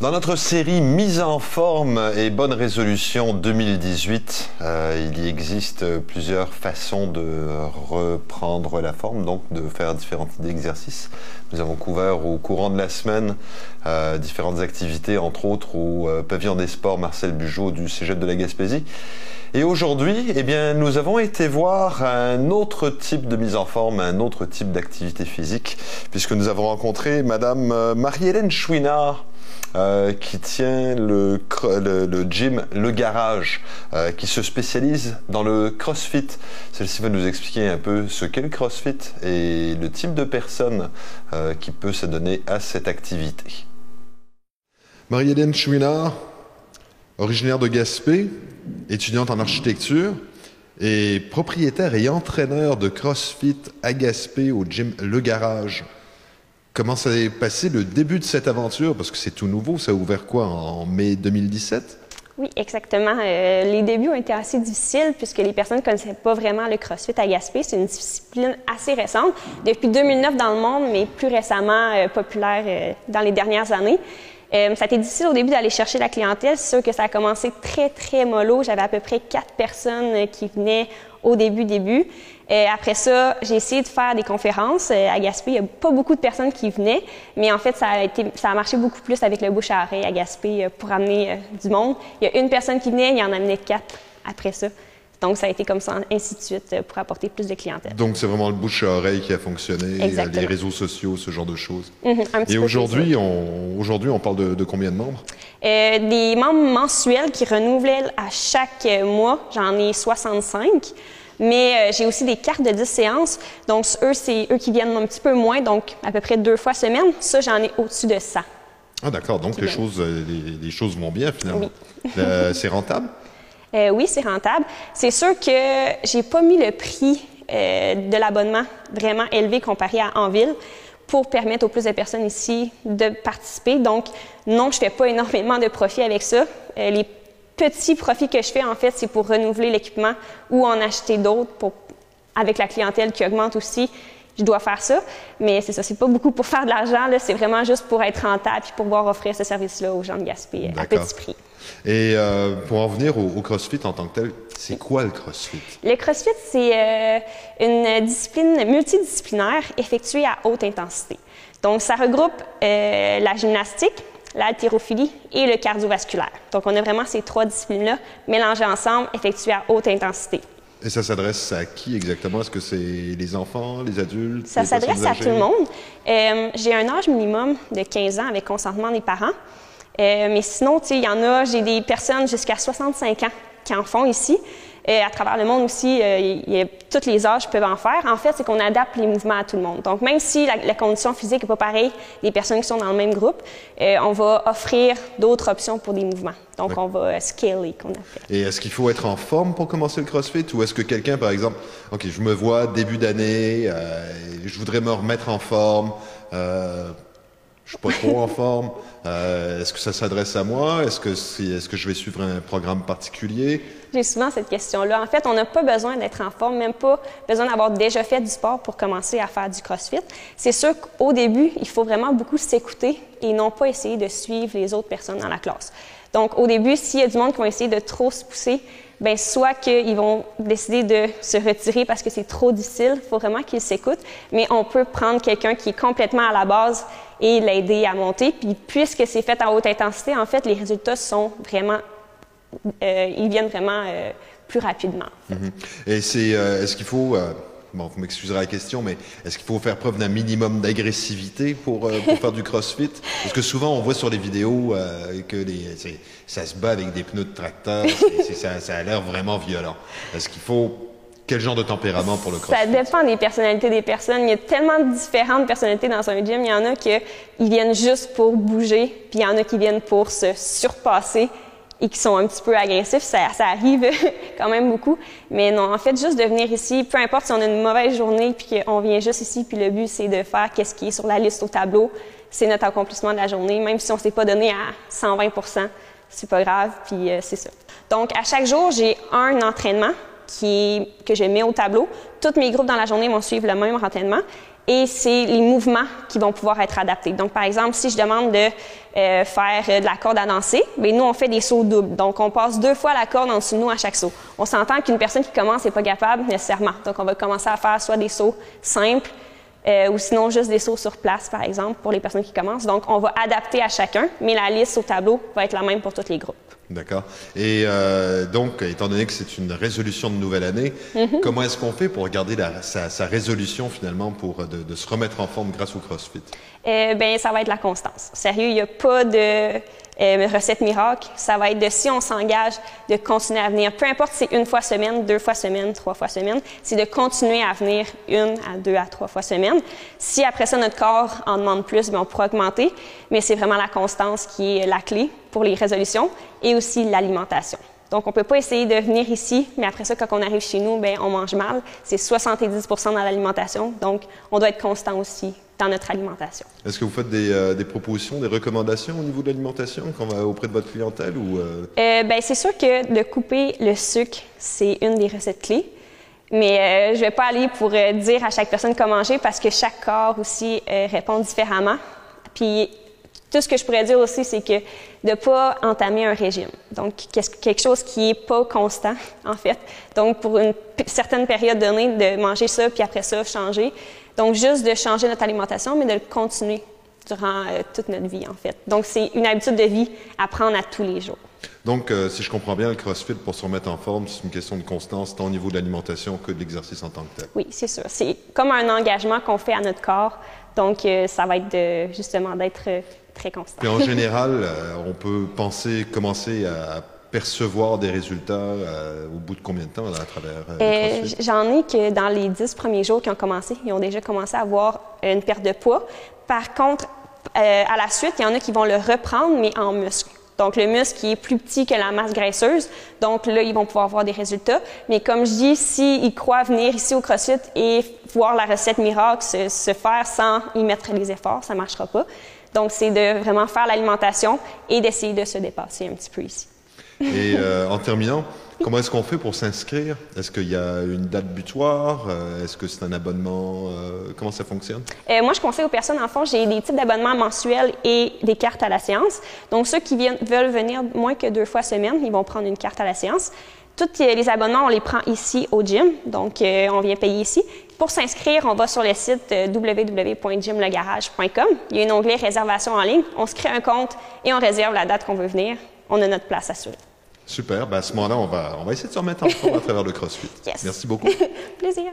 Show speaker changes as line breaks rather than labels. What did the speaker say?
Dans notre série Mise en forme et bonne résolution 2018, euh, il y existe plusieurs façons de reprendre la forme, donc de faire différents types d'exercices. Nous avons couvert au courant de la semaine euh, différentes activités, entre autres au euh, pavillon des sports Marcel Bugeaud du Cégep de la Gaspésie. Et aujourd'hui, eh bien, nous avons été voir un autre type de mise en forme, un autre type d'activité physique, puisque nous avons rencontré Madame Marie-Hélène Chouinard, euh, qui tient le, gym Le Garage, euh, qui se spécialise dans le CrossFit. Celle-ci va nous expliquer un peu ce qu'est le CrossFit et le type de personne euh, qui peut se donner à cette activité. Marie-Hélène Chouinard, originaire de Gaspé, étudiante en architecture et propriétaire et entraîneur de CrossFit à Gaspé au gym Le Garage. Comment s'est passé le début de cette aventure? Parce que c'est tout nouveau, ça a ouvert quoi en mai 2017?
Oui, exactement. Euh, les débuts ont été assez difficiles puisque les personnes ne connaissaient pas vraiment le CrossFit à Gaspé. C'est une discipline assez récente, depuis 2009 dans le monde, mais plus récemment euh, populaire euh, dans les dernières années. Ça a été difficile au début d'aller chercher la clientèle. C'est sûr que ça a commencé très, très mollo. J'avais à peu près quatre personnes qui venaient au début, début. Et après ça, j'ai essayé de faire des conférences. Euh, à Gaspé, il n'y a pas beaucoup de personnes qui venaient, mais en fait, ça a, été, ça a marché beaucoup plus avec le bouche à oreille à Gaspé euh, pour amener euh, du monde. Il y a une personne qui venait, il y en amenait quatre après ça. Donc, ça a été comme ça, ainsi de suite, pour apporter plus de clientèle.
Donc, c'est vraiment le bouche à oreille qui a fonctionné,
Exactement.
les réseaux sociaux, ce genre de choses.
Mm-hmm,
Et aujourd'hui, on, on parle de, de combien de membres?
Euh, des membres mensuels qui renouvellent à chaque mois, j'en ai 65. Mais euh, j'ai aussi des cartes de 10 séances. Donc, eux, c'est eux qui viennent un petit peu moins, donc à peu près deux fois semaine. Ça, j'en ai au-dessus de ça.
Ah, d'accord. Donc, les choses, euh, les, choses vont bien, finalement. Oui. euh, c'est rentable?
Euh, oui, c'est rentable. C'est sûr que j'ai pas mis le prix euh, de l'abonnement vraiment élevé comparé à en ville pour permettre aux plus de personnes ici de participer. Donc, non, je fais pas énormément de profit avec ça. Euh, les petit profit que je fais, en fait, c'est pour renouveler l'équipement ou en acheter d'autres avec la clientèle qui augmente aussi. Je dois faire ça, mais c'est ça, c'est pas beaucoup pour faire de l'argent, c'est vraiment juste pour être rentable et pour pouvoir offrir ce service-là aux gens de Gaspé à petit prix.
Et euh, pour en venir au, au, CrossFit en tant que tel, c'est quoi le CrossFit?
Le CrossFit, c'est euh, une discipline multidisciplinaire effectuée à haute intensité. Donc, ça regroupe euh, la gymnastique, l'haltérophilie et le cardiovasculaire. Donc, on a vraiment ces trois disciplines-là mélangées ensemble, effectuées à haute intensité.
Et ça s'adresse à qui exactement? Est-ce que c'est les enfants, les adultes?
Ça s'adresse à tout le monde. Euh, j'ai un âge minimum de 15 ans avec consentement des parents. Euh, mais sinon, il y en a, j'ai des personnes jusqu'à 65 ans qui en font ici. Et à travers le monde aussi, euh, il y a, tous les âges peuvent en faire. En fait, c'est qu'on adapte les mouvements à tout le monde. Donc, même si la, la condition physique n'est pas pareille des personnes qui sont dans le même groupe, euh, on va offrir d'autres options pour des mouvements. Donc, on va euh, scaler, qu'on appelle.
Et est-ce qu'il faut être en forme pour commencer le CrossFit? Ou est-ce que quelqu'un, par exemple, OK, je me vois début d'année, euh, je voudrais me remettre en forme, je suis pas trop en forme. Euh, est-ce que ça s'adresse à moi? Est-ce que, est, est-ce que je vais suivre un programme particulier?
J'ai souvent cette question-là. En fait, on n'a pas besoin d'être en forme, même pas besoin d'avoir déjà fait du sport pour commencer à faire du CrossFit. C'est sûr qu'au début, il faut vraiment beaucoup s'écouter et non pas essayer de suivre les autres personnes dans la classe. Donc, au début, s'il y a du monde qui va essayer de trop se pousser, ben soit qu'ils vont décider de se retirer parce que c'est trop difficile, il faut vraiment qu'ils s'écoutent, mais on peut prendre quelqu'un qui est complètement à la base et l'aider à monter. Puis puisque c'est fait en haute intensité, en fait, les résultats sont vraiment, euh, ils viennent vraiment euh, plus rapidement. En fait.
mm -hmm. Et c'est, euh, est-ce qu'il faut Bon, vous m'excuserez la question, mais est-ce qu'il faut faire preuve d'un minimum d'agressivité pour, euh, pour faire du crossfit? Parce que souvent, on voit sur les vidéos euh, que les, ça se bat avec des pneus de tracteur. ça, ça a l'air vraiment violent. Est-ce qu'il faut quel genre de tempérament pour le crossfit?
Ça dépend des personnalités des personnes. Il y a tellement de différentes personnalités dans un gym. Il y en a qui viennent juste pour bouger, puis il y en a qui viennent pour se surpasser et qui sont un petit peu agressifs. Ça, ça arrive quand même beaucoup. Mais non, en fait, juste de venir ici, peu importe si on a une mauvaise journée puis qu'on vient juste ici, puis le but, c'est de faire qu'est-ce qui est sur la liste au tableau. C'est notre accomplissement de la journée, même si on s'est pas donné à 120% c'est pas grave, puis euh, c'est ça. Donc, à chaque jour, j'ai un entraînement que je mets au tableau. Tous mes groupes dans la journée vont suivre le même entraînement. et c'est les mouvements qui vont pouvoir être adaptés. Donc, par exemple, si je demande de euh, faire de la corde à danser, bien, nous, on fait des sauts doubles. Donc, on passe deux fois la corde en dessous de nous à chaque saut. On s'entend qu'une personne qui commence n'est pas capable nécessairement. Donc, on va commencer à faire soit des sauts simples, euh, ou sinon juste des sauts sur place, par exemple, pour les personnes qui commencent. Donc, on va adapter à chacun, mais la liste au tableau va être la même pour tous les groupes.
D'accord. Et euh, donc, étant donné que c'est une résolution de nouvelle année, mm-hmm. comment est-ce qu'on fait pour garder sa, résolution finalement pour de, se remettre en forme grâce au CrossFit?
Euh, ben, ça va être la constance. Sérieux, il n'y a pas de euh, recette miracle. Ça va être de si on s'engage de continuer à venir. Peu importe si c'est une fois semaine, deux fois semaine, trois fois semaine, c'est de continuer à venir une à deux à trois fois semaine. Si après ça notre corps en demande plus, bien, on pourra augmenter. Mais c'est vraiment la constance qui est la clé pour les résolutions et aussi l'alimentation. Donc, on ne peut pas essayer de venir ici, mais après ça, quand on arrive chez nous, bien, on mange mal. C'est 70% dans l'alimentation. Donc, on doit être constant aussi dans notre alimentation.
Est-ce que vous faites des, euh, des, propositions, des recommandations au niveau de l'alimentation auprès de votre clientèle? ou euh?
Euh, ben, C'est sûr que de couper le sucre, c'est une des recettes clés. Mais je ne vais pas aller pour dire à chaque personne comment manger parce que chaque corps aussi répond différemment. Puis tout ce que je pourrais dire aussi, c'est que de ne pas entamer un régime. Donc, quelque chose qui n'est pas constant, en fait. Donc, pour une certaine période donnée, de manger ça, puis après ça, changer. Donc, juste de changer notre alimentation, mais de le continuer durant euh, toute notre vie, en fait. Donc, c'est une habitude de vie à prendre à tous les jours.
Donc, euh, si je comprends bien, le CrossFit, pour se remettre en forme, c'est une question de constance, tant au niveau de l'alimentation que de l'exercice en tant que tel.
Oui, c'est sûr. C'est comme un engagement qu'on fait à notre corps. Donc, euh, ça va être de, justement d'être très constant.
Et en général, on peut penser, commencer à percevoir des résultats euh, au bout de combien de temps à travers euh,
euh J'en ai que dans les dix premiers jours qui ont commencé, ils ont déjà commencé à avoir une perte de poids. Par contre, euh, à la suite, il y en a qui vont le reprendre, mais en muscle. Donc, le muscle qui est plus petit que la masse graisseuse. Donc, là, ils vont pouvoir avoir des résultats. Mais comme je dis, s'ils croient venir ici au CrossFit et voir la recette miracle se, se faire sans y mettre les efforts, ça ne marchera pas. Donc, c'est de vraiment faire l'alimentation et d'essayer de se dépasser un petit peu ici.
Et euh, en terminant, comment est-ce qu'on fait pour s'inscrire? Est-ce qu'il y a une date butoir? Euh, Est-ce que c'est un abonnement? Euh, Comment ça fonctionne?
Moi, je conseille aux personnes, en fond, j'ai des types d'abonnements mensuels et des cartes à la séance. Donc, ceux qui veulent venir moins que deux fois semaine, ils vont prendre une carte à la séance. Tous les abonnements, on les prend ici au gym, donc on vient payer ici. Pour s'inscrire, on va sur le site www.gymlegarage.com. Il y a un onglet réservation en ligne. On se crée un compte et on réserve la date qu'on veut venir. On a notre place assurée.
Super. Ben à ce moment-là, on va, on va essayer de se remettre en forme à travers le CrossFit. Merci beaucoup.
Plaisir.